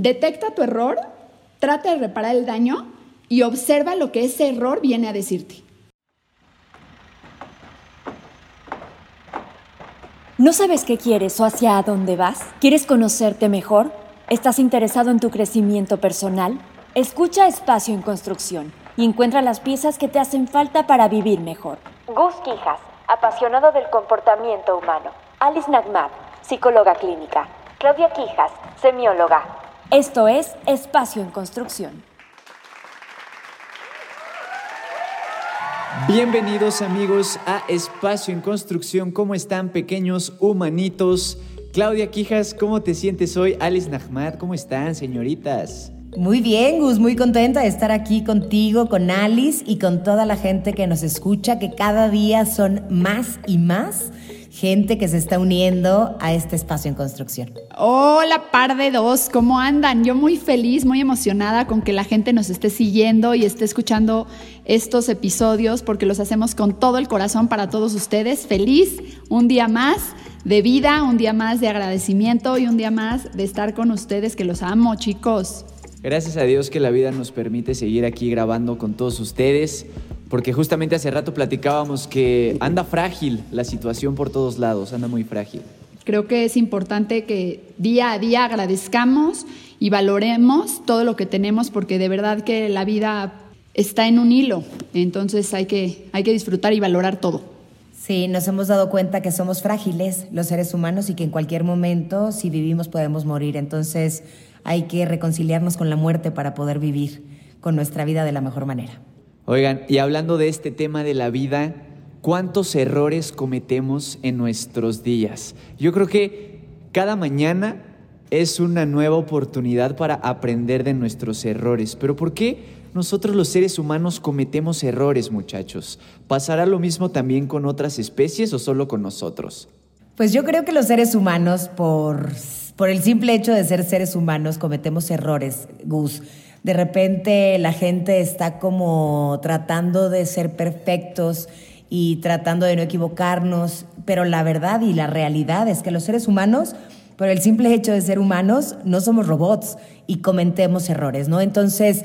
Detecta tu error, trata de reparar el daño y observa lo que ese error viene a decirte. ¿No sabes qué quieres o hacia dónde vas? ¿Quieres conocerte mejor? ¿Estás interesado en tu crecimiento personal? Escucha Espacio en Construcción y encuentra las piezas que te hacen falta para vivir mejor. Gus Quijas, apasionado del comportamiento humano. Alice Nagmat, psicóloga clínica. Claudia Quijas, semióloga. Esto es Espacio en Construcción. Bienvenidos amigos a Espacio en Construcción. ¿Cómo están pequeños humanitos? Claudia Quijas, ¿cómo te sientes hoy? Alice Nahmat, ¿cómo están señoritas? Muy bien, Gus, muy contenta de estar aquí contigo, con Alice y con toda la gente que nos escucha, que cada día son más y más gente que se está uniendo a este espacio en construcción. Hola, par de dos, ¿cómo andan? Yo muy feliz, muy emocionada con que la gente nos esté siguiendo y esté escuchando estos episodios porque los hacemos con todo el corazón para todos ustedes. Feliz, un día más de vida, un día más de agradecimiento y un día más de estar con ustedes, que los amo, chicos. Gracias a Dios que la vida nos permite seguir aquí grabando con todos ustedes, porque justamente hace rato platicábamos que anda frágil la situación por todos lados, anda muy frágil. Creo que es importante que día a día agradezcamos y valoremos todo lo que tenemos, porque de verdad que la vida está en un hilo, entonces hay que, hay que disfrutar y valorar todo. Sí, nos hemos dado cuenta que somos frágiles los seres humanos y que en cualquier momento, si vivimos, podemos morir. Entonces, hay que reconciliarnos con la muerte para poder vivir con nuestra vida de la mejor manera. Oigan, y hablando de este tema de la vida, ¿cuántos errores cometemos en nuestros días? Yo creo que cada mañana es una nueva oportunidad para aprender de nuestros errores. Pero ¿por qué nosotros los seres humanos cometemos errores, muchachos? ¿Pasará lo mismo también con otras especies o solo con nosotros? Pues yo creo que los seres humanos, por por el simple hecho de ser seres humanos cometemos errores, Gus. De repente la gente está como tratando de ser perfectos y tratando de no equivocarnos, pero la verdad y la realidad es que los seres humanos, por el simple hecho de ser humanos, no somos robots y cometemos errores, ¿no? Entonces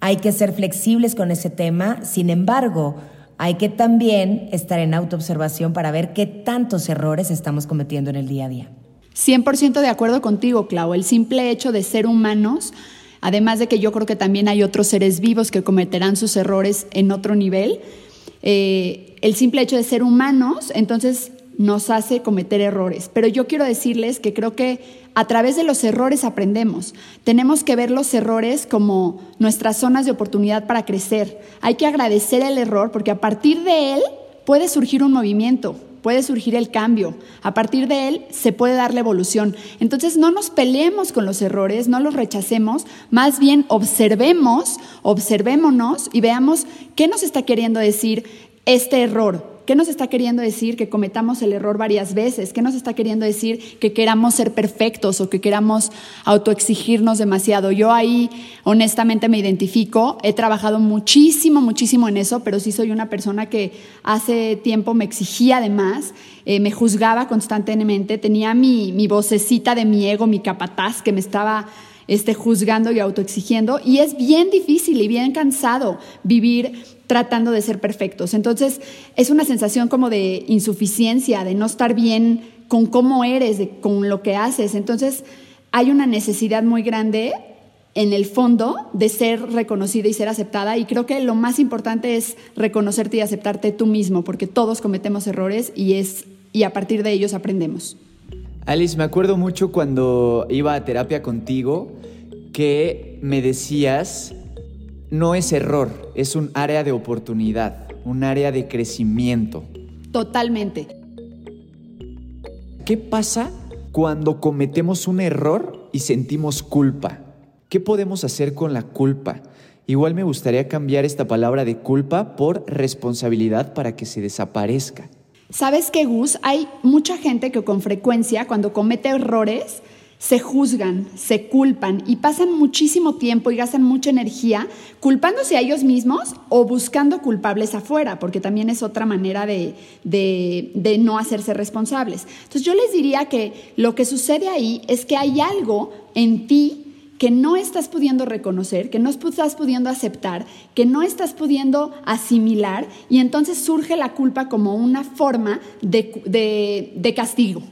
hay que ser flexibles con ese tema, sin embargo, hay que también estar en autoobservación para ver qué tantos errores estamos cometiendo en el día a día. 100% de acuerdo contigo, Clau. El simple hecho de ser humanos, además de que yo creo que también hay otros seres vivos que cometerán sus errores en otro nivel, eh, el simple hecho de ser humanos, entonces nos hace cometer errores. Pero yo quiero decirles que creo que a través de los errores aprendemos. Tenemos que ver los errores como nuestras zonas de oportunidad para crecer. Hay que agradecer el error porque a partir de él puede surgir un movimiento puede surgir el cambio. A partir de él se puede dar la evolución. Entonces no nos peleemos con los errores, no los rechacemos, más bien observemos, observémonos y veamos qué nos está queriendo decir este error, ¿Qué nos está queriendo decir que cometamos el error varias veces? ¿Qué nos está queriendo decir que queramos ser perfectos o que queramos autoexigirnos demasiado? Yo ahí honestamente me identifico, he trabajado muchísimo, muchísimo en eso, pero sí soy una persona que hace tiempo me exigía además, eh, me juzgaba constantemente, tenía mi, mi vocecita de mi ego, mi capataz que me estaba este, juzgando y autoexigiendo. Y es bien difícil y bien cansado vivir tratando de ser perfectos. Entonces, es una sensación como de insuficiencia, de no estar bien con cómo eres, con lo que haces. Entonces, hay una necesidad muy grande en el fondo de ser reconocida y ser aceptada y creo que lo más importante es reconocerte y aceptarte tú mismo porque todos cometemos errores y es y a partir de ellos aprendemos. Alice, me acuerdo mucho cuando iba a terapia contigo que me decías no es error, es un área de oportunidad, un área de crecimiento. Totalmente. ¿Qué pasa cuando cometemos un error y sentimos culpa? ¿Qué podemos hacer con la culpa? Igual me gustaría cambiar esta palabra de culpa por responsabilidad para que se desaparezca. ¿Sabes qué, Gus? Hay mucha gente que con frecuencia, cuando comete errores, se juzgan, se culpan y pasan muchísimo tiempo y gastan mucha energía culpándose a ellos mismos o buscando culpables afuera, porque también es otra manera de, de, no hacerse responsables. Entonces yo les diría que lo que sucede ahí es que hay algo en ti que no estás pudiendo reconocer, que no estás pudiendo aceptar, que no estás pudiendo asimilar y entonces surge la culpa como una forma de, de castigo.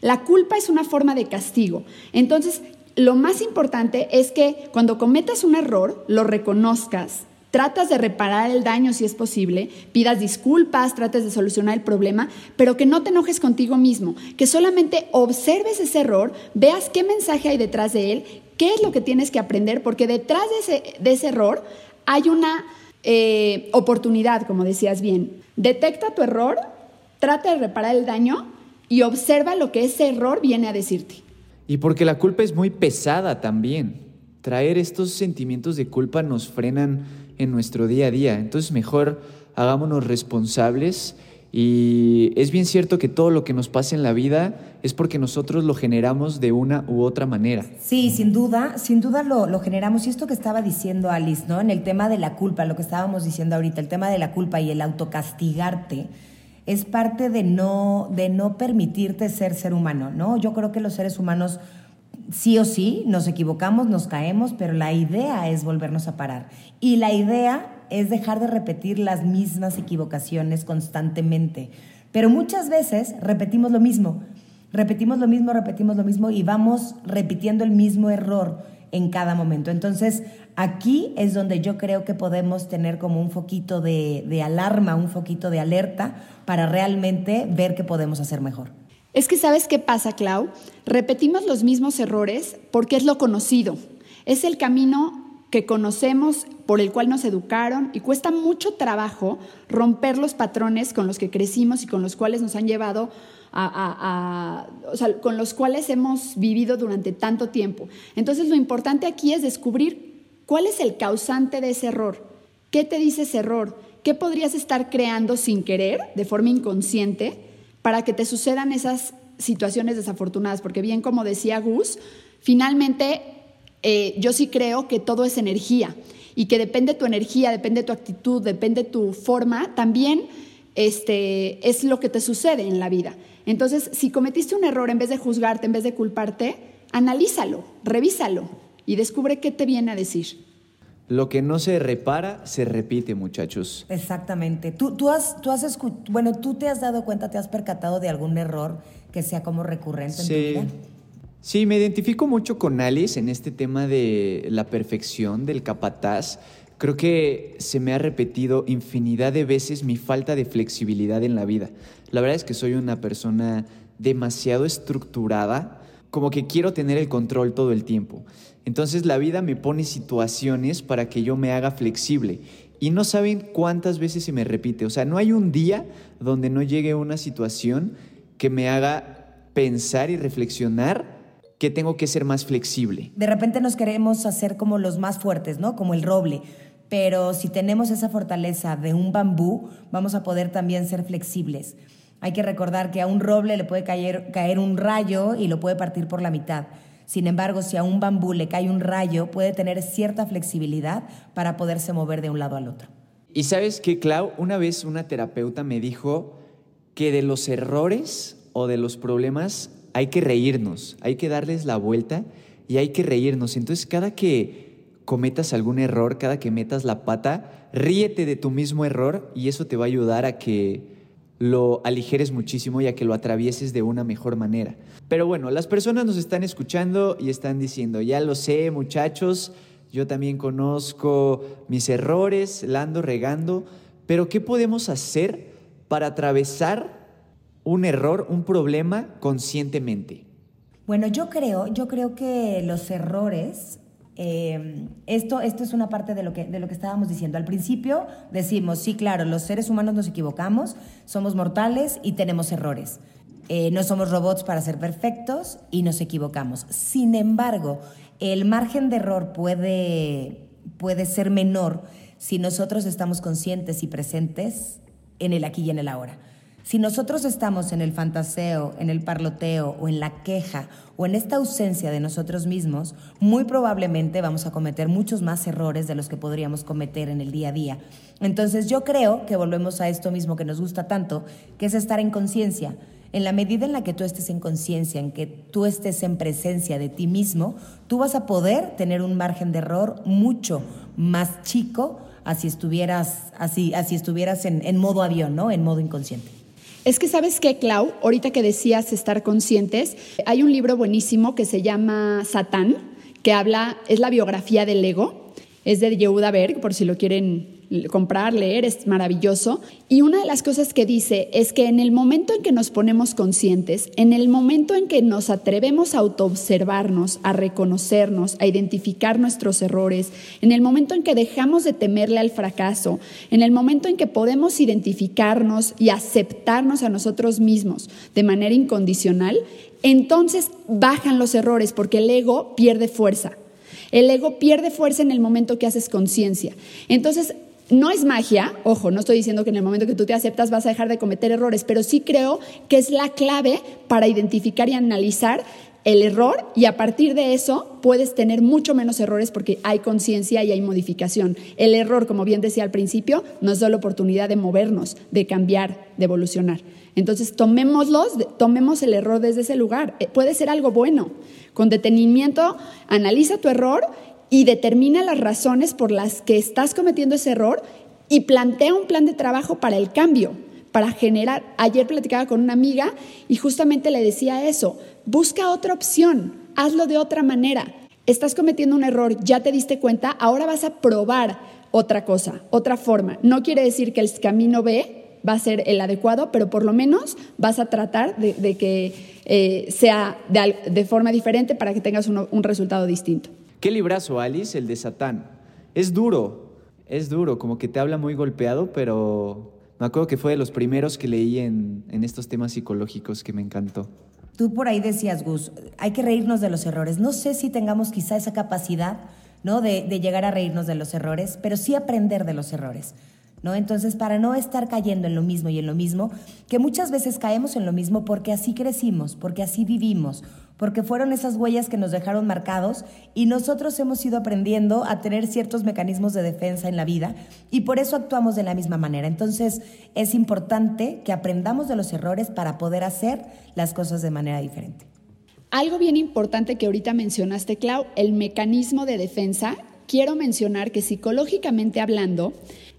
La culpa es una forma de castigo. Entonces, lo más importante es que cuando cometas un error, lo reconozcas, tratas de reparar el daño si es posible, pidas disculpas, trates de solucionar el problema, pero que no te enojes contigo mismo, que solamente observes ese error, veas qué mensaje hay detrás de él, qué es lo que tienes que aprender, porque detrás de ese, error hay una eh, oportunidad, como decías bien. Detecta tu error, trata de reparar el daño y observa lo que ese error viene a decirte. Y porque la culpa es muy pesada también. Traer estos sentimientos de culpa nos frenan en nuestro día a día. Entonces mejor hagámonos responsables y es bien cierto que todo lo que nos pasa en la vida es porque nosotros lo generamos de una u otra manera. Sí, sin duda, sin duda lo, lo, generamos. Y esto que estaba diciendo Alice, ¿no? En el tema de la culpa, lo que estábamos diciendo ahorita, el tema de la culpa y el autocastigarte, es parte de no, de no permitirte ser ser humano, ¿no? Yo creo que los seres humanos sí o sí nos equivocamos, nos caemos, pero la idea es volvernos a parar. Y la idea es dejar de repetir las mismas equivocaciones constantemente. Pero muchas veces repetimos lo mismo, repetimos lo mismo, repetimos lo mismo y vamos repitiendo el mismo error en cada momento. Entonces, aquí es donde yo creo que podemos tener como un foquito de, de alarma, un foquito de alerta para realmente ver qué podemos hacer mejor. Es que sabes qué pasa, Clau? Repetimos los mismos errores porque es lo conocido. Es el camino que conocemos, por el cual nos educaron y cuesta mucho trabajo romper los patrones con los que crecimos y con los cuales nos han llevado con los cuales hemos vivido durante tanto tiempo. Entonces lo importante aquí es descubrir cuál es el causante de ese error, qué te dice ese error, qué podrías estar creando sin querer, de forma inconsciente, para que te sucedan esas situaciones desafortunadas, porque bien como decía Gus, finalmente eh, yo sí creo que todo es energía y que depende tu energía, depende tu actitud, depende tu forma, también este, es lo que te sucede en la vida. Entonces, si cometiste un error, en vez de juzgarte, en vez de culparte, analízalo, revísalo y descubre qué te viene a decir. Lo que no se repara, se repite, muchachos. Exactamente. Tú, tú has, tú has bueno, tú te has dado cuenta, te has percatado de algún error que sea como recurrente en tu vida. Sí, me identifico mucho con Alice en este tema de la perfección, del capataz. Creo que se me ha repetido infinidad de veces mi falta de flexibilidad en la vida. La verdad es que soy una persona demasiado estructurada, como que quiero tener el control todo el tiempo. Entonces la vida me pone situaciones para que yo me haga flexible. Y no saben cuántas veces se me repite. O sea, no hay un día donde no llegue una situación que me haga pensar y reflexionar que tengo que ser más flexible. De repente nos queremos hacer como los más fuertes, ¿no? Como el roble. Pero si tenemos esa fortaleza de un bambú, vamos a poder también ser flexibles. Hay que recordar que a un roble le puede caer, caer un rayo y lo puede partir por la mitad. Sin embargo, si a un bambú le cae un rayo, puede tener cierta flexibilidad para poderse mover de un lado al otro. Y sabes que, Clau, una vez una terapeuta me dijo que de los errores o de los problemas hay que reírnos, hay que darles la vuelta y hay que reírnos. Entonces, cada que cometas algún error, cada que metas la pata, ríete de tu mismo error y eso te va a ayudar a que lo aligeres muchísimo y a que lo atravieses de una mejor manera. Pero bueno, las personas nos están escuchando y están diciendo, ya lo sé muchachos, yo también conozco mis errores, la ando regando, pero ¿qué podemos hacer para atravesar un error, un problema conscientemente? Bueno, yo creo, yo creo que los errores, eh, esto, esto es una parte de lo, que, de lo que estábamos diciendo. Al principio decimos, sí, claro, los seres humanos nos equivocamos, somos mortales y tenemos errores. Eh, no somos robots para ser perfectos y nos equivocamos. Sin embargo, el margen de error puede, puede ser menor si nosotros estamos conscientes y presentes en el aquí y en el ahora. Si nosotros estamos en el fantaseo, en el parloteo o en la queja o en esta ausencia de nosotros mismos, muy probablemente vamos a cometer muchos más errores de los que podríamos cometer en el día a día. Entonces yo creo que volvemos a esto mismo que nos gusta tanto, que es estar en conciencia. En la medida en la que tú estés en conciencia, en que tú estés en presencia de ti mismo, tú vas a poder tener un margen de error mucho más chico así estuvieras, así, así estuvieras en, en modo avión, ¿no? En modo inconsciente. Es que sabes qué, Clau, ahorita que decías estar conscientes, hay un libro buenísimo que se llama Satán, que habla, es la biografía del ego, es de Yehuda Berg, por si lo quieren comprar, leer, es maravilloso. Y una de las cosas que dice es que en el momento en que nos ponemos conscientes, en el momento en que nos atrevemos a autoobservarnos, a reconocernos, a identificar nuestros errores, en el momento en que dejamos de temerle al fracaso, en el momento en que podemos identificarnos y aceptarnos a nosotros mismos de manera incondicional, entonces bajan los errores porque el ego pierde fuerza. El ego pierde fuerza en el momento que haces conciencia. Entonces, no es magia, ojo, no estoy diciendo que en el momento que tú te aceptas vas a dejar de cometer errores, pero sí creo que es la clave para identificar y analizar el error y a partir de eso puedes tener mucho menos errores porque hay conciencia y hay modificación. El error, como bien decía al principio, nos da la oportunidad de movernos, de cambiar, de evolucionar. Entonces, tomémoslos, tomemos el error desde ese lugar. Eh, puede ser algo bueno. Con detenimiento, analiza tu error y determina las razones por las que estás cometiendo ese error y plantea un plan de trabajo para el cambio, para generar. Ayer platicaba con una amiga y justamente le decía eso, busca otra opción, hazlo de otra manera. Estás cometiendo un error, ya te diste cuenta, ahora vas a probar otra cosa, otra forma. No quiere decir que el camino B va a ser el adecuado, pero por lo menos vas a tratar de, que eh, sea de, forma diferente para que tengas un resultado distinto. Qué librazo, Alice, el de Satán. Es duro, es duro, como que te habla muy golpeado, pero me acuerdo que fue de los primeros que leí en, estos temas psicológicos que me encantó. Tú por ahí decías, Gus, hay que reírnos de los errores. No sé si tengamos quizá esa capacidad ¿no? de, de llegar a reírnos de los errores, pero sí aprender de los errores. ¿No? Entonces, para no estar cayendo en lo mismo y en lo mismo, que muchas veces caemos en lo mismo porque así crecimos, porque así vivimos, porque fueron esas huellas que nos dejaron marcados y nosotros hemos ido aprendiendo a tener ciertos mecanismos de defensa en la vida y por eso actuamos de la misma manera. Entonces es importante que aprendamos de los errores para poder hacer las cosas de manera diferente. Algo bien importante que ahorita mencionaste, Clau, el mecanismo de defensa. Quiero mencionar que psicológicamente hablando,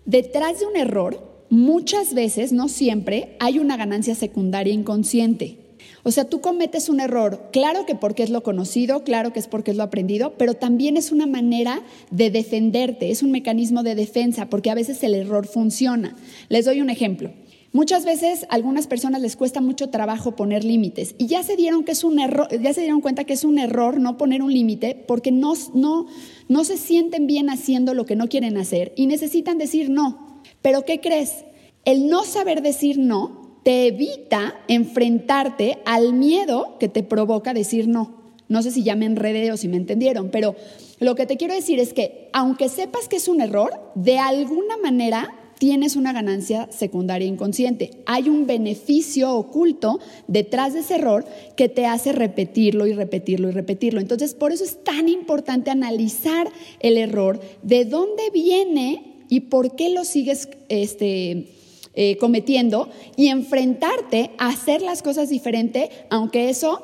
detrás de un error, muchas veces, no siempre, hay una ganancia secundaria inconsciente. O sea, tú cometes un error, claro que porque es lo conocido, claro que es porque es lo aprendido, pero también es una manera de defenderte, es un mecanismo de defensa, porque a veces el error funciona. Les doy un ejemplo. Muchas veces a algunas personas les cuesta mucho trabajo poner límites y ya se dieron que es un error, ya se dieron cuenta que es un error no poner un límite porque no, no, no se sienten bien haciendo lo que no quieren hacer y necesitan decir no. Pero ¿qué crees? El no saber decir no te evita enfrentarte al miedo que te provoca decir no. No sé si ya me enredé o si me entendieron, pero lo que te quiero decir es que aunque sepas que es un error, de alguna manera tienes una ganancia secundaria inconsciente. Hay un beneficio oculto detrás de ese error que te hace repetirlo y repetirlo y repetirlo. Entonces, por eso es tan importante analizar el error, de dónde viene y por qué lo sigues este, eh, cometiendo y enfrentarte a hacer las cosas diferente, aunque eso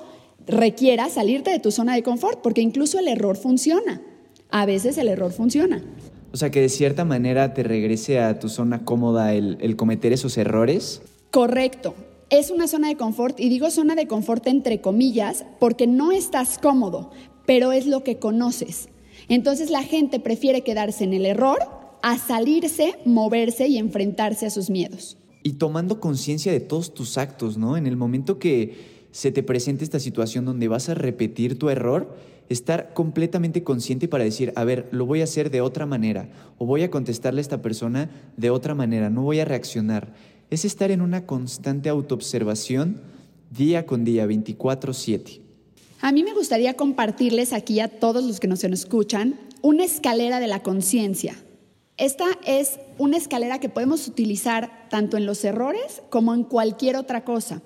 requiera salirte de tu zona de confort, porque incluso el error funciona. A veces el error funciona. O sea, que de cierta manera te regrese a tu zona cómoda el, el cometer esos errores. Correcto. Es una zona de confort y digo zona de confort entre comillas porque no estás cómodo, pero es lo que conoces. Entonces la gente prefiere quedarse en el error a salirse, moverse y enfrentarse a sus miedos. Y tomando conciencia de todos tus actos, ¿no? En el momento que se te presente esta situación donde vas a repetir tu error, estar completamente consciente para decir, a ver, lo voy a hacer de otra manera, o voy a contestarle a esta persona de otra manera, no voy a reaccionar. Es estar en una constante autoobservación día con día, 24/7. A mí me gustaría compartirles aquí a todos los que nos escuchan una escalera de la conciencia esta es una escalera que podemos utilizar tanto en los errores como en cualquier otra cosa.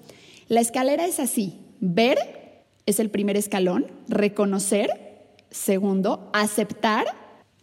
La escalera es así. Ver es el primer escalón, reconocer, segundo, aceptar,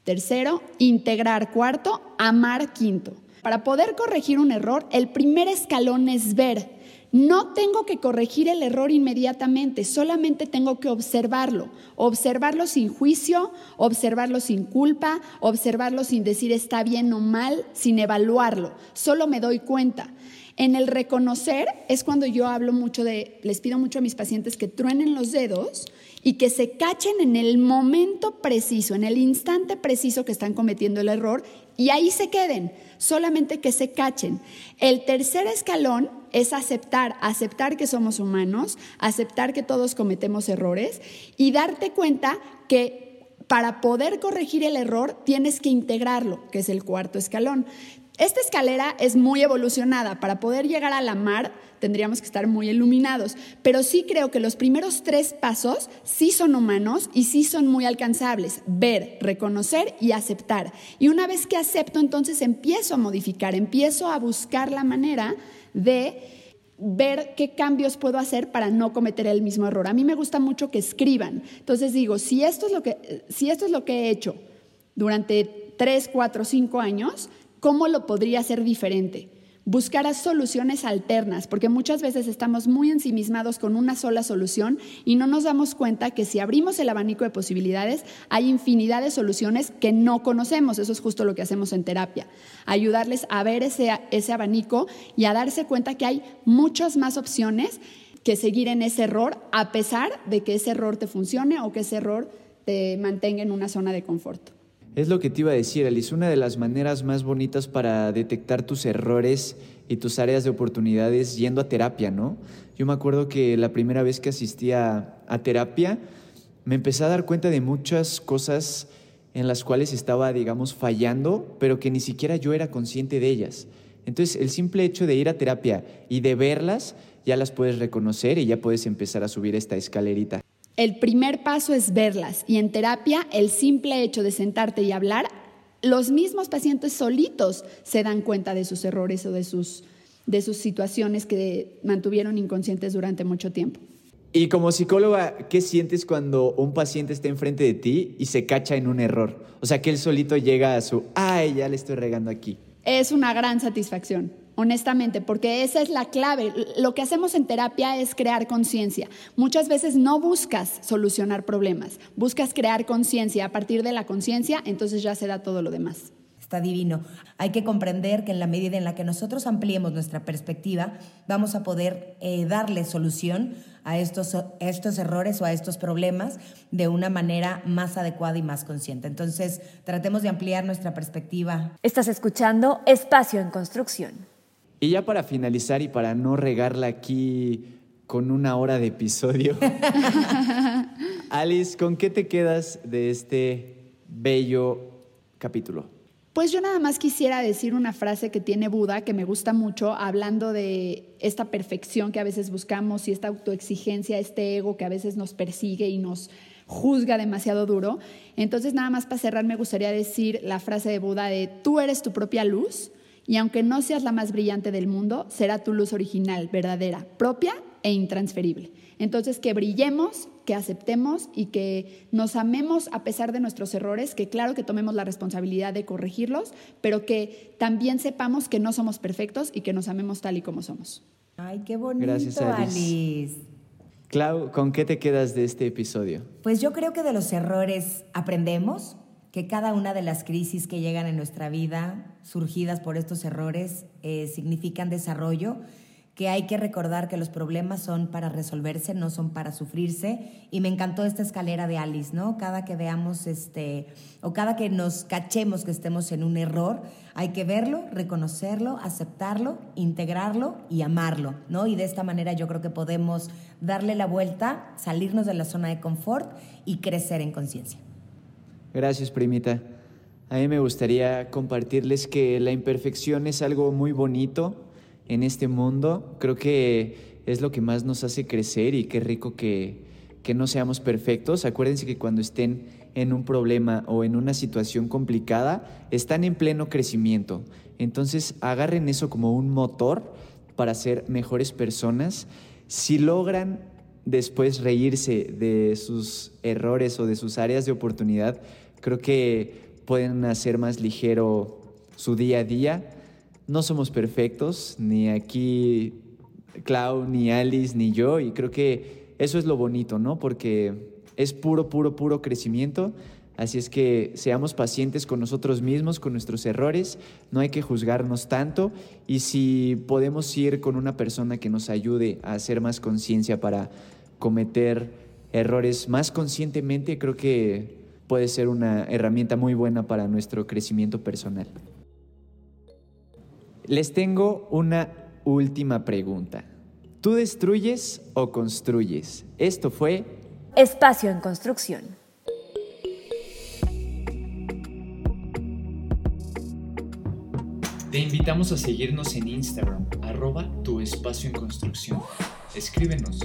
tercero, integrar, cuarto, amar, quinto. Para poder corregir un error, el primer escalón es ver. No tengo que corregir el error inmediatamente, solamente tengo que observarlo. Observarlo sin juicio, observarlo sin culpa, observarlo sin decir está bien o mal, sin evaluarlo. Solo me doy cuenta. En el reconocer es cuando yo hablo mucho de, les pido mucho a mis pacientes que truenen los dedos y que se cachen en el momento preciso, en el instante preciso que están cometiendo el error y ahí se queden, solamente que se cachen. El tercer escalón es aceptar, aceptar que somos humanos, aceptar que todos cometemos errores y darte cuenta que para poder corregir el error tienes que integrarlo, que es el cuarto escalón. Esta escalera es muy evolucionada. Para poder llegar a la mar tendríamos que estar muy iluminados, pero sí creo que los primeros tres pasos sí son humanos y sí son muy alcanzables. Ver, reconocer y aceptar. Y una vez que acepto, entonces empiezo a modificar, empiezo a buscar la manera de ver qué cambios puedo hacer para no cometer el mismo error. A mí me gusta mucho que escriban. Entonces digo, si esto es lo que, si esto es lo que he hecho durante tres, cuatro, cinco años, ¿Cómo lo podría hacer diferente? Buscar soluciones alternas, porque muchas veces estamos muy ensimismados con una sola solución y no nos damos cuenta que si abrimos el abanico de posibilidades, hay infinidad de soluciones que no conocemos. Eso es justo lo que hacemos en terapia. Ayudarles a ver ese, ese abanico y a darse cuenta que hay muchas más opciones que seguir en ese error, a pesar de que ese error te funcione o que ese error te mantenga en una zona de confort. Es lo que te iba a decir, Alice. Una de las maneras más bonitas para detectar tus errores y tus áreas de oportunidades yendo a terapia, ¿no? Yo me acuerdo que la primera vez que asistí a, a terapia, me empecé a dar cuenta de muchas cosas en las cuales estaba, digamos, fallando, pero que ni siquiera yo era consciente de ellas. Entonces, el simple hecho de ir a terapia y de verlas, ya las puedes reconocer y ya puedes empezar a subir esta escalerita. El primer paso es verlas y en terapia el simple hecho de sentarte y hablar, los mismos pacientes solitos se dan cuenta de sus errores o de sus, de sus situaciones que mantuvieron inconscientes durante mucho tiempo. Y como psicóloga, ¿qué sientes cuando un paciente está enfrente de ti y se cacha en un error? O sea, que él solito llega a su, ay, ya le estoy regando aquí. Es una gran satisfacción honestamente, porque esa es la clave. Lo que hacemos en terapia es crear conciencia. Muchas veces no buscas solucionar problemas, buscas crear conciencia. A partir de la conciencia, entonces ya se da todo lo demás. Está divino. Hay que comprender que en la medida en la que nosotros ampliemos nuestra perspectiva, vamos a poder eh, darle solución a estos, estos errores o a estos problemas de una manera más adecuada y más consciente. Entonces, tratemos de ampliar nuestra perspectiva. Estás escuchando Espacio en Construcción. Y ya para finalizar y para no regarla aquí con una hora de episodio, Alice, ¿con qué te quedas de este bello capítulo? Pues yo nada más quisiera decir una frase que tiene Buda que me gusta mucho, hablando de esta perfección que a veces buscamos y esta autoexigencia, este ego que a veces nos persigue y nos juzga demasiado duro. Entonces nada más para cerrar me gustaría decir la frase de Buda de tú eres tu propia luz y aunque no seas la más brillante del mundo, será tu luz original, verdadera, propia e intransferible. Entonces, que brillemos, que aceptemos y que nos amemos a pesar de nuestros errores, que claro que tomemos la responsabilidad de corregirlos, pero que también sepamos que no somos perfectos y que nos amemos tal y como somos. Ay, qué bonito, Gracias, Alice. Clau, ¿con qué te quedas de este episodio? Pues yo creo que de los errores aprendemos, que cada una de las crisis que llegan en nuestra vida, surgidas por estos errores, eh, significan desarrollo, que hay que recordar que los problemas son para resolverse, no son para sufrirse. Y me encantó esta escalera de Alice, ¿no? Cada que veamos este, o cada que nos cachemos que estemos en un error, hay que verlo, reconocerlo, aceptarlo, integrarlo y amarlo, ¿no? Y de esta manera yo creo que podemos darle la vuelta, salirnos de la zona de confort y crecer en conciencia. Gracias, primita. A mí me gustaría compartirles que la imperfección es algo muy bonito en este mundo. Creo que es lo que más nos hace crecer y qué rico que, que no seamos perfectos. Acuérdense que cuando estén en un problema o en una situación complicada, están en pleno crecimiento. Entonces agarren eso como un motor para ser mejores personas. Si logran después reírse de sus errores o de sus áreas de oportunidad, creo que pueden hacer más ligero su día a día. No somos perfectos, ni aquí Clau, ni Alice, ni yo, y creo que eso es lo bonito, ¿no? Porque es puro, puro, puro crecimiento. Así es que seamos pacientes con nosotros mismos, con nuestros errores, no hay que juzgarnos tanto y si podemos ir con una persona que nos ayude a hacer más conciencia para cometer errores más conscientemente, creo que puede ser una herramienta muy buena para nuestro crecimiento personal. Les tengo una última pregunta. ¿Tú destruyes o construyes? Esto fue Espacio en Construcción. Te invitamos a seguirnos en Instagram, arroba tu espacio en construcción. Escríbenos